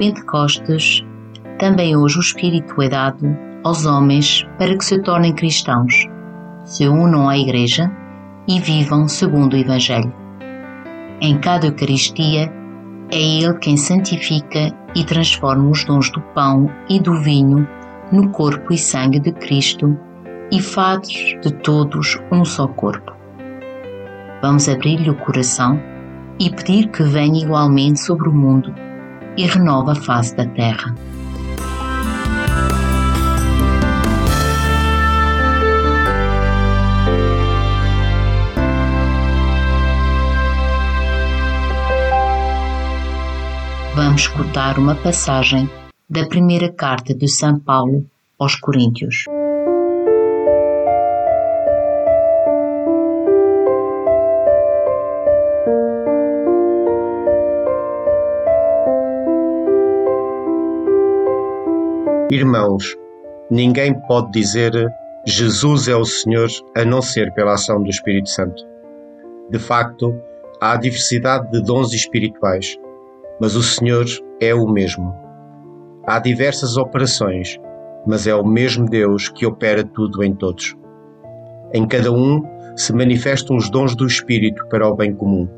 Pentecostes, também hoje o Espírito é dado aos homens para que se tornem cristãos, se unam à Igreja e vivam segundo o Evangelho. Em cada Eucaristia, é Ele quem santifica e transforma os dons do pão e do vinho no corpo e sangue de Cristo e faz de todos um só corpo. Vamos abrir-lhe o coração e pedir que venha igualmente sobre o mundo e renova a face da terra. Vamos escutar uma passagem da primeira carta de São Paulo aos Coríntios. Irmãos, ninguém pode dizer Jesus é o Senhor a não ser pela ação do Espírito Santo. De facto, há diversidade de dons espirituais, mas o Senhor é o mesmo. Há diversas operações, mas é o mesmo Deus que opera tudo em todos. Em cada um se manifestam os dons do Espírito para o bem comum.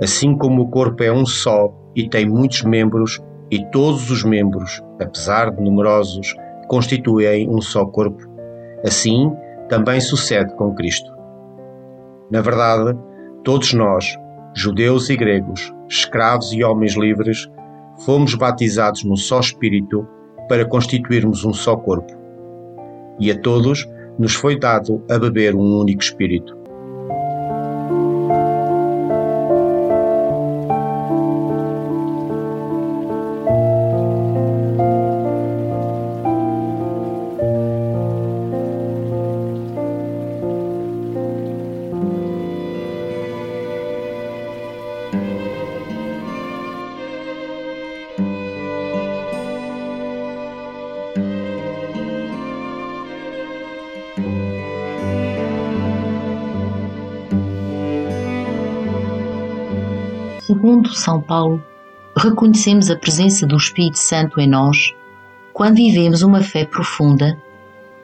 Assim como o corpo é um só e tem muitos membros, e todos os membros, apesar de numerosos, constituem um só corpo. Assim também sucede com Cristo. Na verdade, todos nós, judeus e gregos, escravos e homens livres, fomos batizados num só Espírito para constituirmos um só corpo. E a todos nos foi dado a beber um único Espírito. Segundo São Paulo, reconhecemos a presença do Espírito Santo em nós quando vivemos uma fé profunda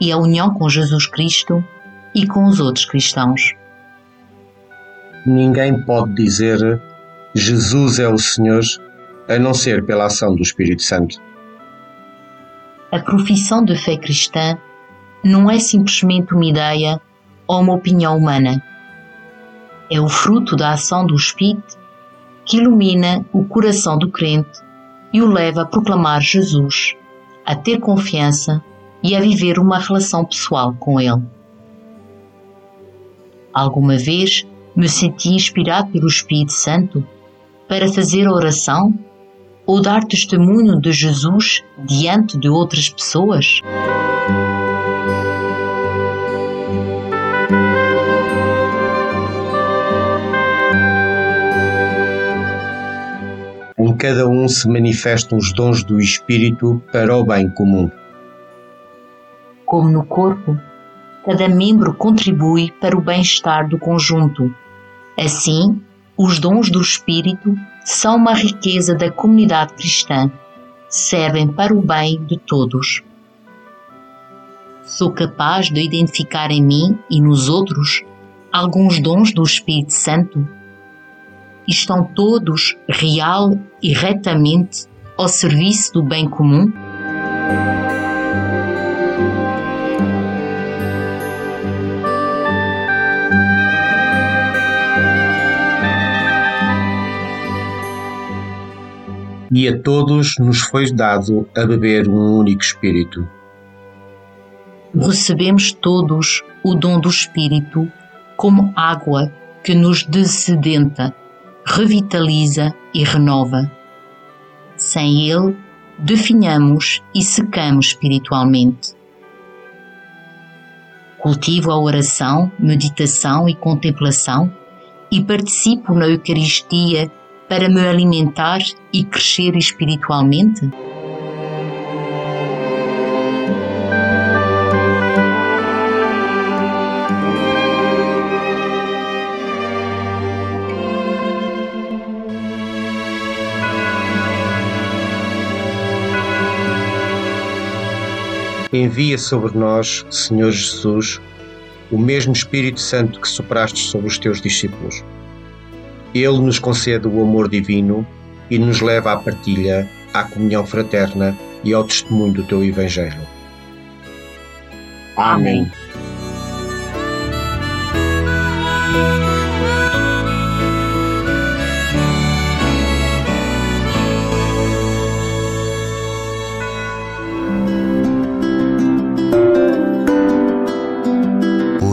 e a união com Jesus Cristo e com os outros cristãos. Ninguém pode dizer Jesus é o Senhor a não ser pela ação do Espírito Santo. A profissão de fé cristã não é simplesmente uma ideia ou uma opinião humana. É o fruto da ação do Espírito que ilumina o coração do crente e o leva a proclamar Jesus, a ter confiança e a viver uma relação pessoal com Ele. Alguma vez me senti inspirado pelo Espírito Santo para fazer oração ou dar testemunho de Jesus diante de outras pessoas? Cada um se manifestam os dons do Espírito para o bem comum. Como no corpo, cada membro contribui para o bem-estar do conjunto. Assim, os dons do Espírito são uma riqueza da comunidade cristã, servem para o bem de todos. Sou capaz de identificar em mim e nos outros alguns dons do Espírito Santo estão todos real e retamente ao serviço do bem comum? E a todos nos foi dado a beber um único Espírito. recebemos todos o dom do Espírito como água que nos desedenta, revitaliza e renova. Sem ele, definhamos e secamos espiritualmente. Cultivo a oração, meditação e contemplação e participo na Eucaristia para me alimentar e crescer espiritualmente? Envia sobre nós, Senhor Jesus, o mesmo Espírito Santo que sopraste sobre os teus discípulos. Ele nos concede o amor divino e nos leva à partilha, à comunhão fraterna e ao testemunho do teu Evangelho. Amém.